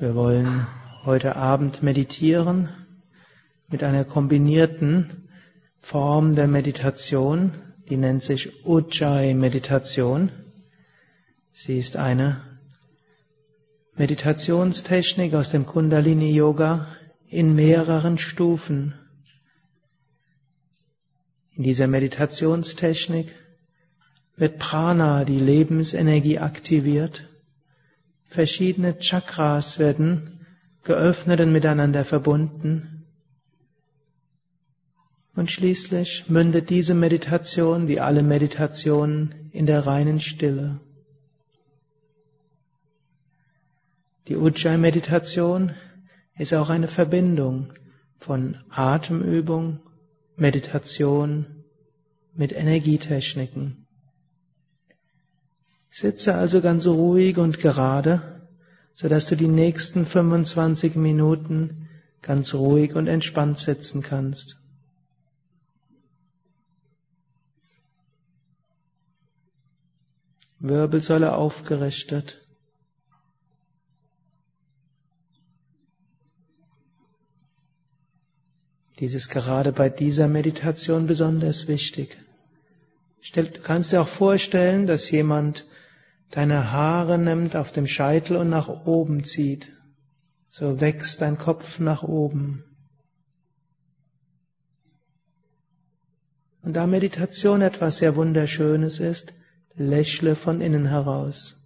Wir wollen heute Abend meditieren mit einer kombinierten Form der Meditation, die nennt sich Ujjayi-Meditation. Sie ist eine Meditationstechnik aus dem Kundalini-Yoga in mehreren Stufen. In dieser Meditationstechnik wird Prana, die Lebensenergie, aktiviert. Verschiedene Chakras werden geöffnet und miteinander verbunden. Und schließlich mündet diese Meditation, wie alle Meditationen, in der reinen Stille. Die Ujjayi-Meditation ist auch eine Verbindung von Atemübung, Meditation mit Energietechniken. Sitze also ganz ruhig und gerade, so dass du die nächsten 25 Minuten ganz ruhig und entspannt sitzen kannst. Wirbelsäule aufgerichtet. Dies ist gerade bei dieser Meditation besonders wichtig. Du kannst dir auch vorstellen, dass jemand deine Haare nimmt auf dem Scheitel und nach oben zieht. So wächst dein Kopf nach oben. Und da Meditation etwas sehr Wunderschönes ist, lächle von innen heraus.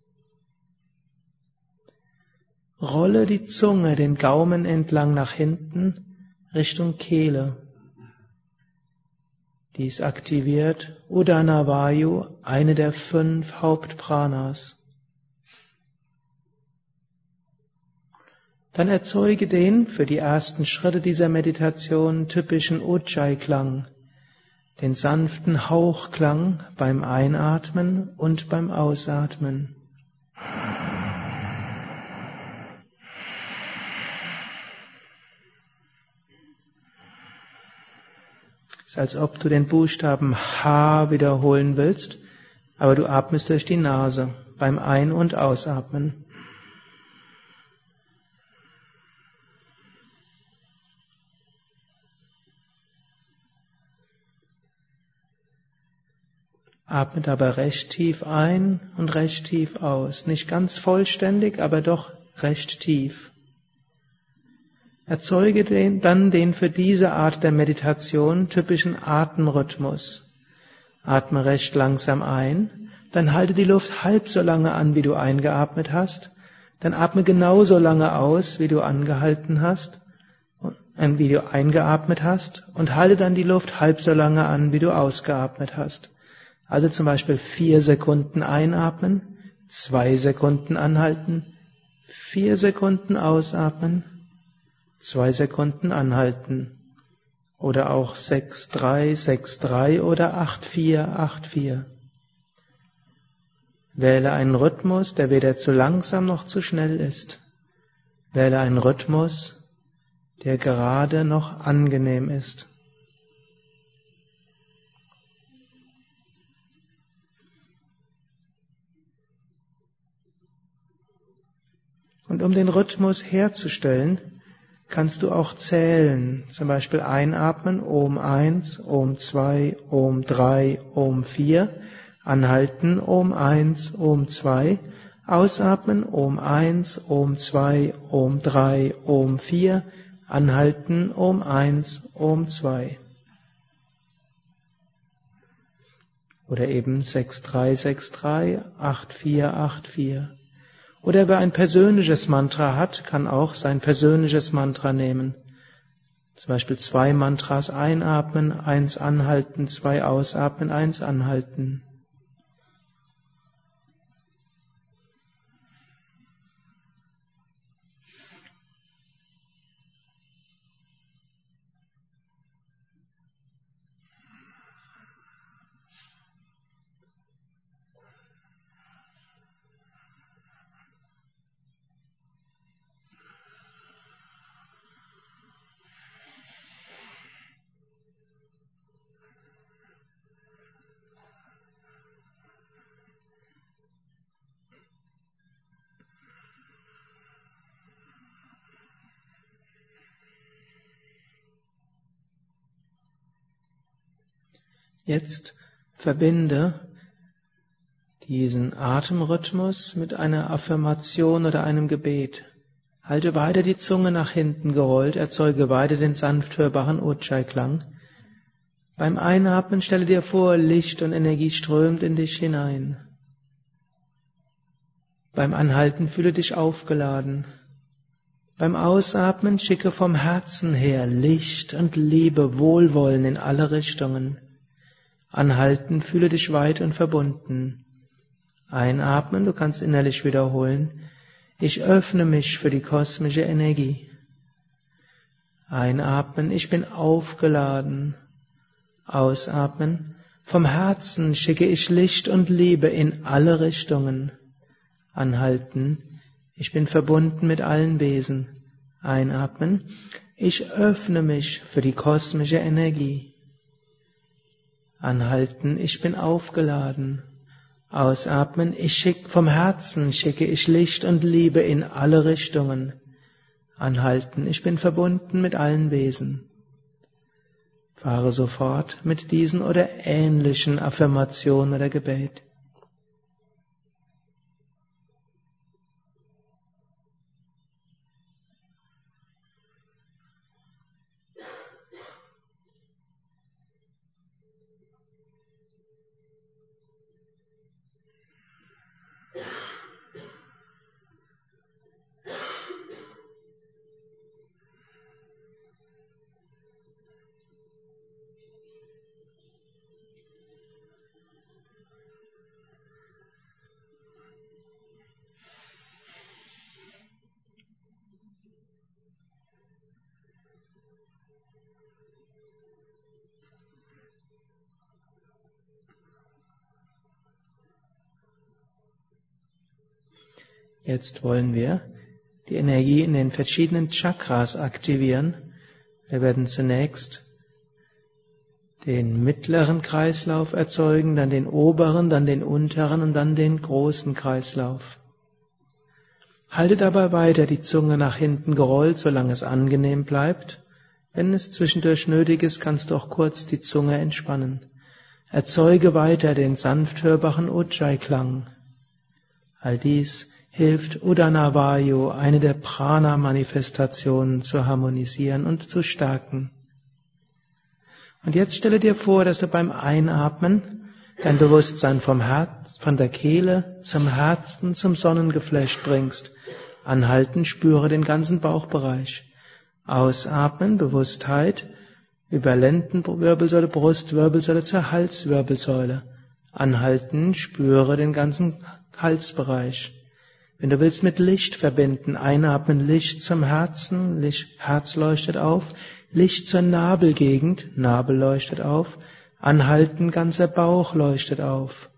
Rolle die Zunge den Gaumen entlang nach hinten Richtung Kehle. Dies aktiviert Udana Vayu, eine der fünf Hauptpranas. Dann erzeuge den für die ersten Schritte dieser Meditation typischen Ujjayi-Klang, den sanften Hauchklang beim Einatmen und beim Ausatmen. Ist, als ob du den Buchstaben H wiederholen willst, aber du atmest durch die Nase beim Ein- und Ausatmen. Atme dabei recht tief ein und recht tief aus. Nicht ganz vollständig, aber doch recht tief. Erzeuge den, dann den für diese Art der Meditation typischen Atemrhythmus. Atme recht langsam ein, dann halte die Luft halb so lange an, wie du eingeatmet hast, dann atme genauso lange aus, wie du angehalten hast, äh, wie du eingeatmet hast, und halte dann die Luft halb so lange an, wie du ausgeatmet hast. Also zum Beispiel vier Sekunden einatmen, zwei Sekunden anhalten, vier Sekunden ausatmen, zwei Sekunden anhalten. Oder auch 6-3, 6-3 oder 8-4, 8-4. Wähle einen Rhythmus, der weder zu langsam noch zu schnell ist. Wähle einen Rhythmus, der gerade noch angenehm ist. Und um den Rhythmus herzustellen, kannst du auch zählen. Zum Beispiel einatmen, Om 1, Om 2, Om 3, Om 4. Anhalten, Om 1, Om 2. Ausatmen, Om 1, Om 2, Om 3, Om 4. Anhalten, Om 1, Om 2. Oder eben 6363, 8484. Oder wer ein persönliches Mantra hat, kann auch sein persönliches Mantra nehmen. Zum Beispiel zwei Mantras einatmen, eins anhalten, zwei ausatmen, eins anhalten. Jetzt verbinde diesen Atemrhythmus mit einer Affirmation oder einem Gebet. Halte weiter die Zunge nach hinten gerollt, erzeuge weiter den sanft hörbaren Ujjayi-Klang. Beim Einatmen stelle dir vor, Licht und Energie strömt in dich hinein. Beim Anhalten fühle dich aufgeladen. Beim Ausatmen schicke vom Herzen her Licht und Liebe, Wohlwollen in alle Richtungen. Anhalten, fühle dich weit und verbunden. Einatmen, du kannst innerlich wiederholen. Ich öffne mich für die kosmische Energie. Einatmen, ich bin aufgeladen. Ausatmen, vom Herzen schicke ich Licht und Liebe in alle Richtungen. Anhalten, ich bin verbunden mit allen Wesen. Einatmen, ich öffne mich für die kosmische Energie. Anhalten, ich bin aufgeladen. Ausatmen, ich schicke vom Herzen, schicke ich Licht und Liebe in alle Richtungen. Anhalten, ich bin verbunden mit allen Wesen. Fahre sofort mit diesen oder ähnlichen Affirmationen oder Gebet. Jetzt wollen wir die Energie in den verschiedenen Chakras aktivieren. Wir werden zunächst den mittleren Kreislauf erzeugen, dann den oberen, dann den unteren und dann den großen Kreislauf. Halte dabei weiter die Zunge nach hinten gerollt, solange es angenehm bleibt. Wenn es zwischendurch nötig ist, kannst du auch kurz die Zunge entspannen. Erzeuge weiter den sanft hörbaren Ujjayi-Klang. All dies hilft Udanavayu, eine der Prana-Manifestationen, zu harmonisieren und zu stärken. Und jetzt stelle dir vor, dass du beim Einatmen dein Bewusstsein vom Herz, von der Kehle zum Herzen, zum Sonnengeflecht bringst. Anhalten, spüre den ganzen Bauchbereich. Ausatmen, Bewusstheit über Lendenwirbelsäule, Brustwirbelsäule zur Halswirbelsäule. Anhalten, spüre den ganzen Halsbereich. Wenn du willst mit Licht verbinden, einatmen Licht zum Herzen, Licht, Herz leuchtet auf, Licht zur Nabelgegend, Nabel leuchtet auf, anhalten, ganzer Bauch leuchtet auf.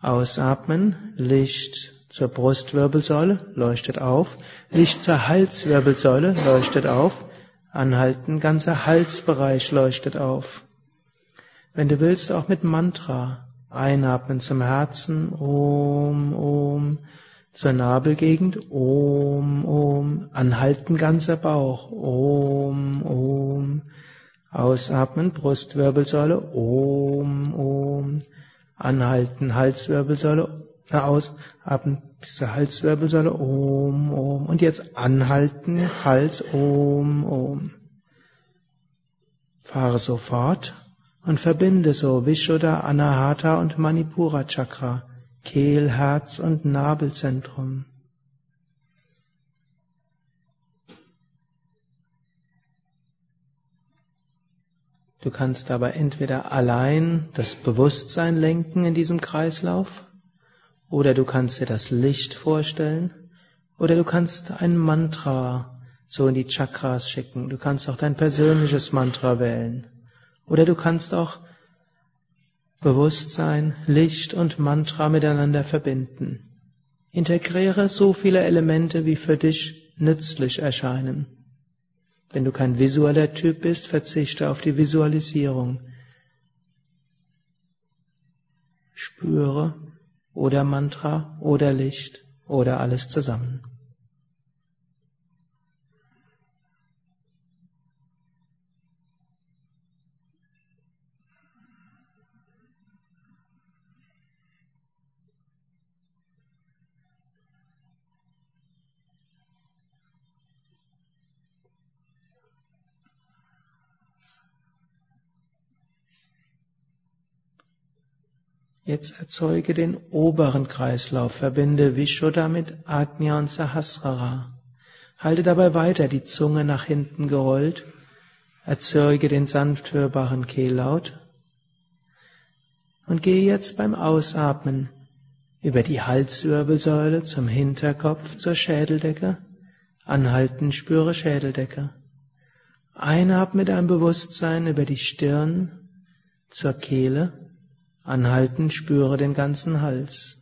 Ausatmen, Licht zur Brustwirbelsäule, leuchtet auf, Licht zur Halswirbelsäule, leuchtet auf, anhalten, ganzer Halsbereich leuchtet auf. Wenn du willst, auch mit Mantra, einatmen zum Herzen, Om, Om, zur Nabelgegend, Om, Om, anhalten ganzer Bauch, Om, Om, ausatmen, Brustwirbelsäule, Om, Om, anhalten, Halswirbelsäule, ausatmen bis zur Halswirbelsäule, Om, Om, und jetzt anhalten, Hals, Om, Om. Fahre sofort und verbinde so Vishuddha, Anahata und Manipura Chakra Kehl, Herz und Nabelzentrum. Du kannst dabei entweder allein das Bewusstsein lenken in diesem Kreislauf, oder du kannst dir das Licht vorstellen, oder du kannst ein Mantra so in die Chakras schicken. Du kannst auch dein persönliches Mantra wählen. Oder du kannst auch Bewusstsein, Licht und Mantra miteinander verbinden. Integriere so viele Elemente, wie für dich nützlich erscheinen. Wenn du kein visueller Typ bist, verzichte auf die Visualisierung. Spüre oder Mantra oder Licht oder alles zusammen. Jetzt erzeuge den oberen Kreislauf, verbinde Vishuddha mit Ajna und Sahasrara. Halte dabei weiter die Zunge nach hinten gerollt, erzeuge den sanft hörbaren Kehllaut und gehe jetzt beim Ausatmen über die Halswirbelsäule zum Hinterkopf zur Schädeldecke. Anhalten, spüre Schädeldecke. Einatme dein Bewusstsein über die Stirn zur Kehle. Anhalten, spüre den ganzen Hals.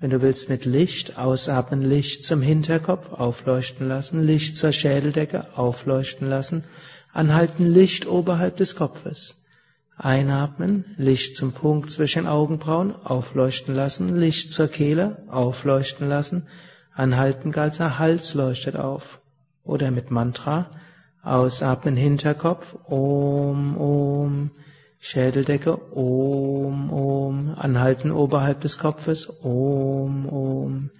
Wenn du willst mit Licht, ausatmen, Licht zum Hinterkopf aufleuchten lassen, Licht zur Schädeldecke aufleuchten lassen, anhalten, Licht oberhalb des Kopfes. Einatmen, Licht zum Punkt zwischen Augenbrauen aufleuchten lassen, Licht zur Kehle aufleuchten lassen, anhalten, ganzer Hals leuchtet auf. Oder mit Mantra, ausatmen, Hinterkopf, Om, Om, Schädeldecke, Om, Om, anhalten oberhalb des Kopfes, Om, Om,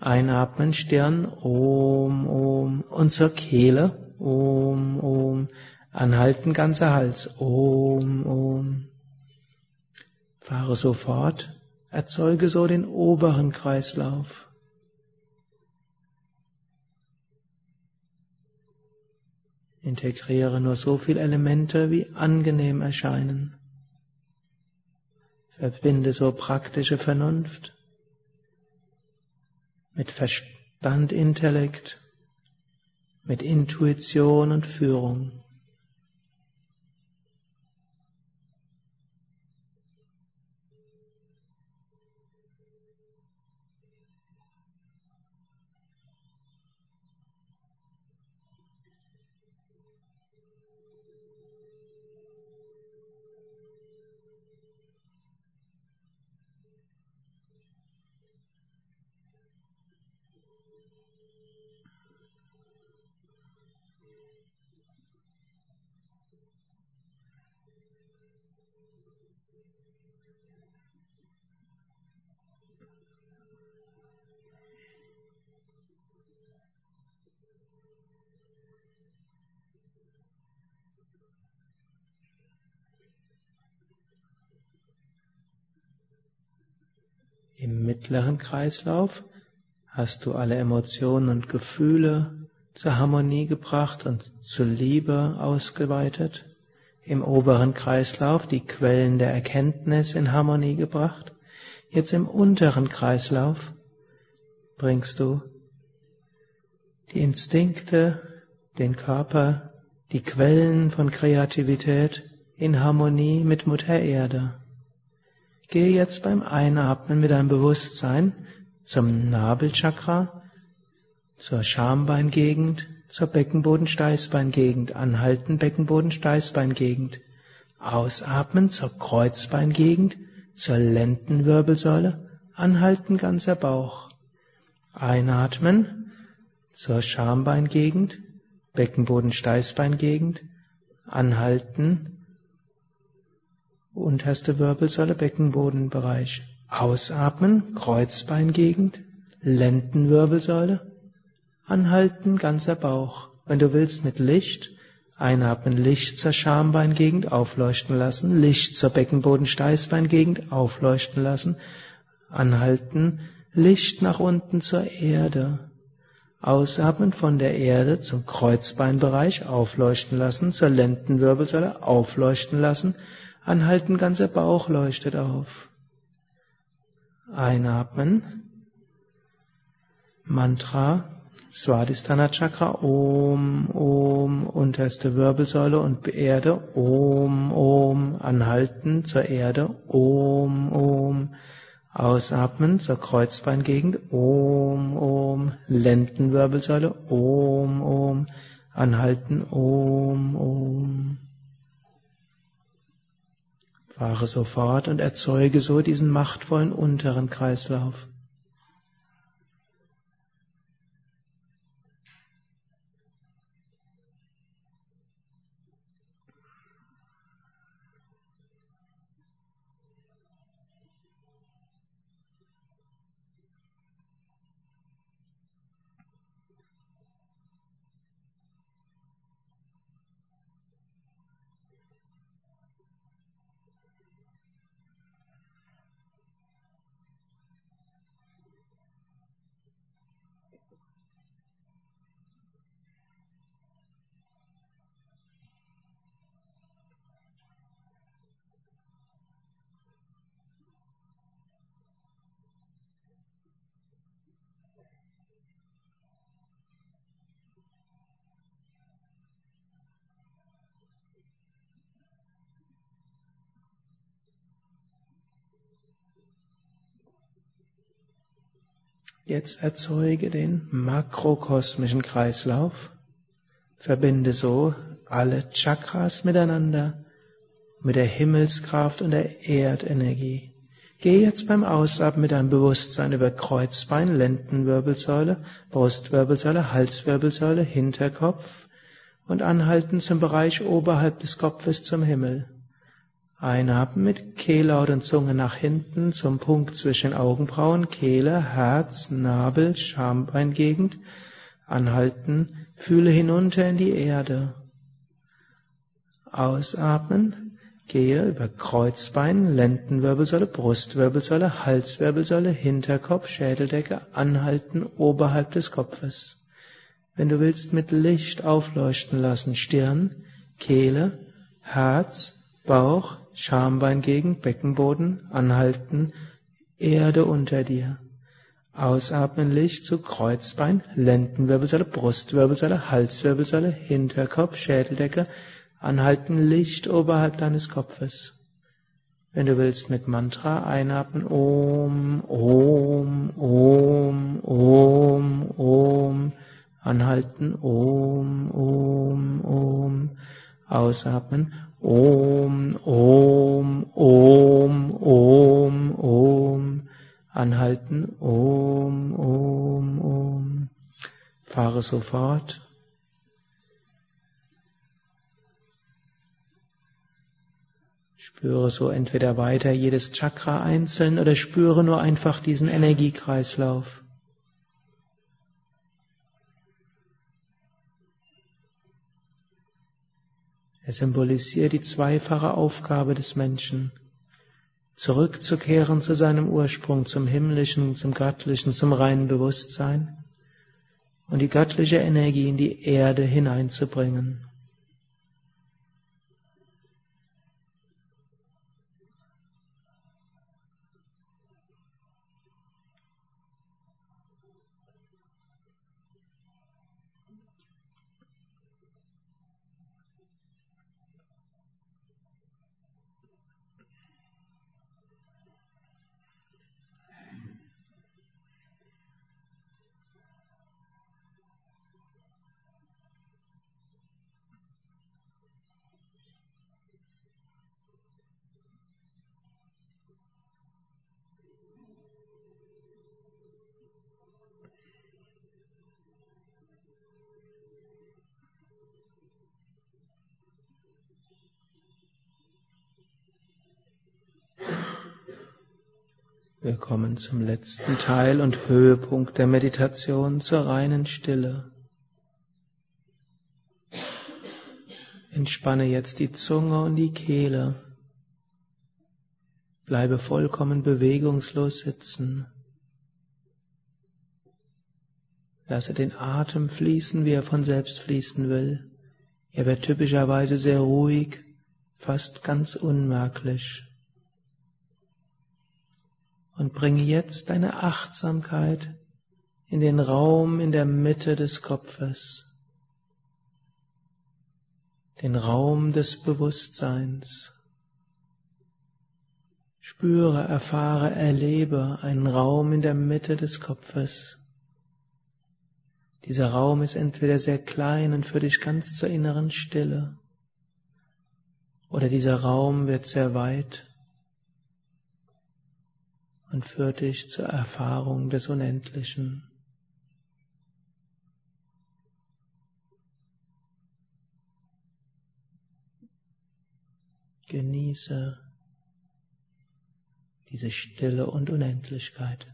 einatmen, Stirn, Om, Om, und zur Kehle, Om, Om, Anhalten ganzer Hals. Om, Om. Fahre so fort. Erzeuge so den oberen Kreislauf. Integriere nur so viele Elemente, wie angenehm erscheinen. Verbinde so praktische Vernunft mit Verstand, Intellekt, mit Intuition und Führung. Im mittleren Kreislauf hast du alle Emotionen und Gefühle zur Harmonie gebracht und zur Liebe ausgeweitet. Im oberen Kreislauf die Quellen der Erkenntnis in Harmonie gebracht. Jetzt im unteren Kreislauf bringst du die Instinkte, den Körper, die Quellen von Kreativität in Harmonie mit Mutter Erde. Gehe jetzt beim Einatmen mit deinem Bewusstsein zum Nabelchakra, zur Schambeingegend, zur Beckenboden-Steißbeingegend, anhalten Beckenboden-Steißbeingegend, ausatmen zur Kreuzbeingegend, zur Lendenwirbelsäule, anhalten ganzer Bauch, einatmen zur Schambeingegend, Beckenboden-Steißbeingegend, anhalten unterste Wirbelsäule, Beckenbodenbereich. Ausatmen, Kreuzbeingegend, Lendenwirbelsäule. Anhalten, ganzer Bauch. Wenn du willst, mit Licht. Einatmen, Licht zur Schambeingegend, aufleuchten lassen. Licht zur Beckenbodensteißbeingegend, aufleuchten lassen. Anhalten, Licht nach unten zur Erde. Ausatmen von der Erde zum Kreuzbeinbereich, aufleuchten lassen, zur Lendenwirbelsäule, aufleuchten lassen Anhalten, ganzer Bauch leuchtet auf. Einatmen. Mantra. Swadhisthana Chakra. Om, Om, unterste Wirbelsäule und Erde. Om, Om. Anhalten zur Erde. Om, Om. Ausatmen zur Kreuzbeingegend. Om, Om. Lendenwirbelsäule. Om, Om. Anhalten. Om, Om. Fahre so fort und erzeuge so diesen machtvollen unteren Kreislauf. Jetzt erzeuge den makrokosmischen Kreislauf. Verbinde so alle Chakras miteinander, mit der Himmelskraft und der Erdenergie. Geh jetzt beim Ausatmen mit deinem Bewusstsein über Kreuzbein, Lendenwirbelsäule, Brustwirbelsäule, Halswirbelsäule, Hinterkopf und anhalten zum Bereich oberhalb des Kopfes zum Himmel. Einatmen mit Kehllaut und Zunge nach hinten zum Punkt zwischen Augenbrauen, Kehle, Herz, Nabel, Schambeingegend. Anhalten, fühle hinunter in die Erde. Ausatmen, gehe über Kreuzbein, Lendenwirbelsäule, Brustwirbelsäule, Halswirbelsäule, Hinterkopf, Schädeldecke, anhalten oberhalb des Kopfes. Wenn du willst, mit Licht aufleuchten lassen, Stirn, Kehle, Herz, Bauch, Schambeingegend, Beckenboden, anhalten, Erde unter dir. Ausatmen Licht zu Kreuzbein, Lendenwirbelsäule, Brustwirbelsäule, Halswirbelsäule, Hinterkopf, Schädeldecke, anhalten Licht oberhalb deines Kopfes. Wenn du willst mit Mantra einatmen, Om, Om, Om, Om, Om, anhalten, Om, Om, Om, ausatmen, Om, Om, Om, Om, Om. Anhalten, Om, Om, Om. Fahre sofort. Spüre so entweder weiter jedes Chakra einzeln oder spüre nur einfach diesen Energiekreislauf. Er symbolisiert die zweifache Aufgabe des Menschen, zurückzukehren zu seinem Ursprung, zum himmlischen, zum göttlichen, zum reinen Bewusstsein und die göttliche Energie in die Erde hineinzubringen. Wir kommen zum letzten Teil und Höhepunkt der Meditation zur reinen Stille. Entspanne jetzt die Zunge und die Kehle. Bleibe vollkommen bewegungslos sitzen. Lasse den Atem fließen, wie er von selbst fließen will. Er wird typischerweise sehr ruhig, fast ganz unmerklich und bringe jetzt deine Achtsamkeit in den Raum in der Mitte des Kopfes, den Raum des Bewusstseins. Spüre, erfahre, erlebe einen Raum in der Mitte des Kopfes. Dieser Raum ist entweder sehr klein und für dich ganz zur inneren Stille, oder dieser Raum wird sehr weit und führt dich zur Erfahrung des Unendlichen. Genieße diese Stille und Unendlichkeit.